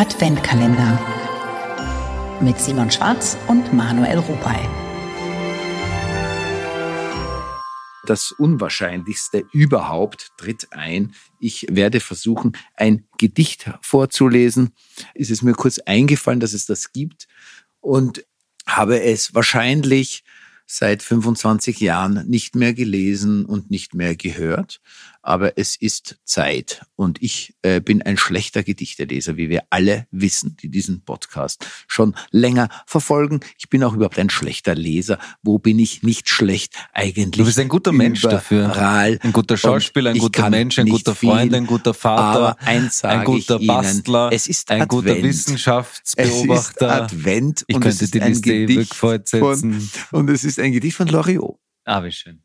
Adventkalender mit Simon Schwarz und Manuel Rupay. Das Unwahrscheinlichste überhaupt tritt ein. Ich werde versuchen, ein Gedicht vorzulesen. Es ist mir kurz eingefallen, dass es das gibt und habe es wahrscheinlich seit 25 Jahren nicht mehr gelesen und nicht mehr gehört. Aber es ist Zeit. Und ich äh, bin ein schlechter Gedichteleser, wie wir alle wissen, die diesen Podcast schon länger verfolgen. Ich bin auch überhaupt ein schlechter Leser. Wo bin ich nicht schlecht eigentlich? Du bist ein guter Mensch dafür. Ein guter Schauspieler, ein guter Mensch, ein guter Freund, ein guter Vater, ein guter Bastler, es ist ein guter Wissenschaftsbeobachter. Es ist Advent. Ich könnte die Liste fortsetzen. Von, und es ist ein Gedicht von Loriot. Ah, wie schön.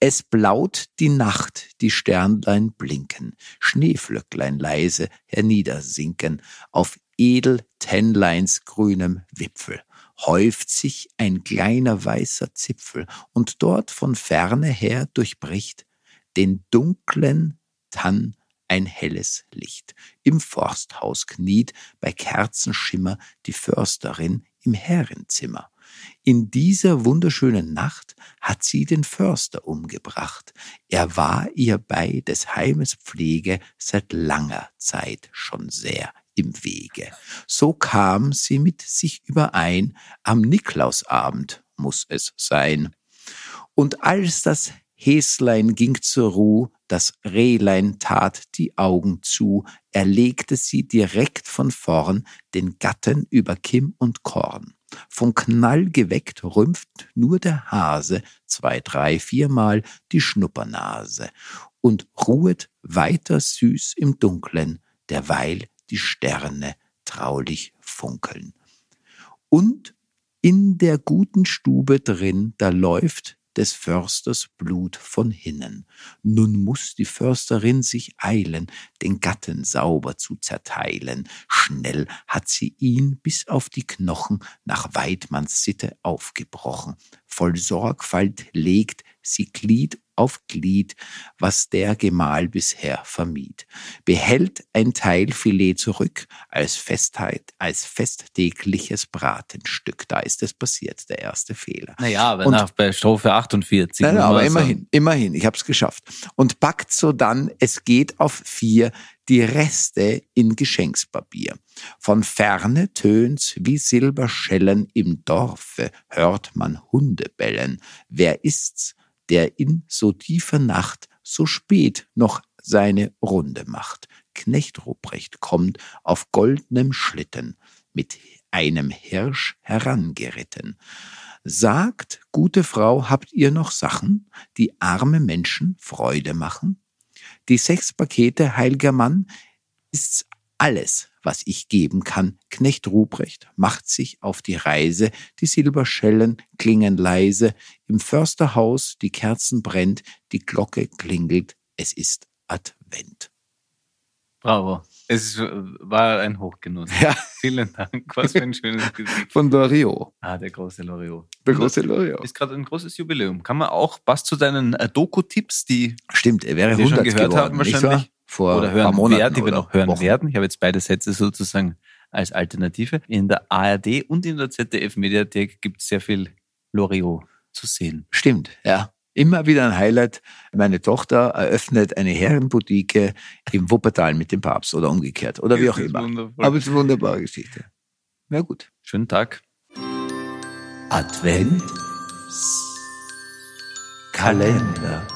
Es blaut die Nacht, die Sternlein blinken, Schneeflöcklein leise herniedersinken, auf edel Tennleins grünem Wipfel häuft sich ein kleiner weißer Zipfel, und dort von ferne her durchbricht den dunklen Tann ein helles Licht. Im Forsthaus kniet bei Kerzenschimmer die Försterin im Herrenzimmer. In dieser wunderschönen Nacht hat sie den Förster umgebracht. Er war ihr bei des Heimes Pflege seit langer Zeit schon sehr im Wege. So kam sie mit sich überein, am Niklausabend muss es sein. Und als das Häslein ging zur Ruh, das Rehlein tat die Augen zu, er legte sie direkt von vorn, den Gatten über Kimm und Korn. Vom Knall geweckt rümpft nur der Hase zwei, drei, viermal die Schnuppernase und ruhet weiter süß im Dunklen, derweil die Sterne traulich funkeln. Und in der guten Stube drin, da läuft des Försters Blut von hinnen. Nun muss die Försterin sich eilen, den Gatten sauber zu zerteilen. Schnell hat sie ihn bis auf die Knochen nach Weidmanns Sitte aufgebrochen. Voll Sorgfalt legt sie Glied auf Glied, was der Gemahl bisher vermied, behält ein Teil Filet zurück als Festheit, als festtägliches Bratenstück. Da ist es passiert, der erste Fehler. Naja, aber Und, nach, bei Strophe 48. Nein, aber immerhin, immerhin, ich habe es geschafft. Und packt so dann, es geht auf vier, die Reste in Geschenkspapier. Von ferne tönt's wie Silberschellen, im Dorfe hört man Hunde bellen. Wer ist's? Der in so tiefer Nacht so spät noch seine Runde macht. Knecht Ruprecht kommt auf goldnem Schlitten mit einem Hirsch herangeritten. Sagt, gute Frau, habt ihr noch Sachen, die arme Menschen Freude machen? Die sechs Pakete, heiliger Mann, ist's alles, was ich geben kann. Knecht Ruprecht macht sich auf die Reise, die Silberschellen klingen leise, im Försterhaus die Kerzen brennt, die Glocke klingelt, es ist Advent. Bravo. Es war ein Hochgenuss. Ja. Vielen Dank. Was für ein schönes Gesicht. Von Loriot. Ah, der große Loriot. Der große Loriot. Ist gerade ein großes Jubiläum. Kann man auch, passt zu deinen äh, Doku-Tipps, die Stimmt, er wäre wir 100 schon gehört geworden, haben wahrscheinlich vor oder hören Monaten werden, die wir noch hören Wochen. werden. Ich habe jetzt beide Sätze sozusagen als Alternative. In der ARD und in der ZDF-Mediathek gibt es sehr viel Loriot zu sehen. Stimmt, ja. Immer wieder ein Highlight. Meine Tochter eröffnet eine Herrenboutique im Wuppertal mit dem Papst oder umgekehrt oder wie auch immer. wundervoll. Aber es ist eine wunderbare Geschichte. Na gut. Schönen Tag. Advent Kalender.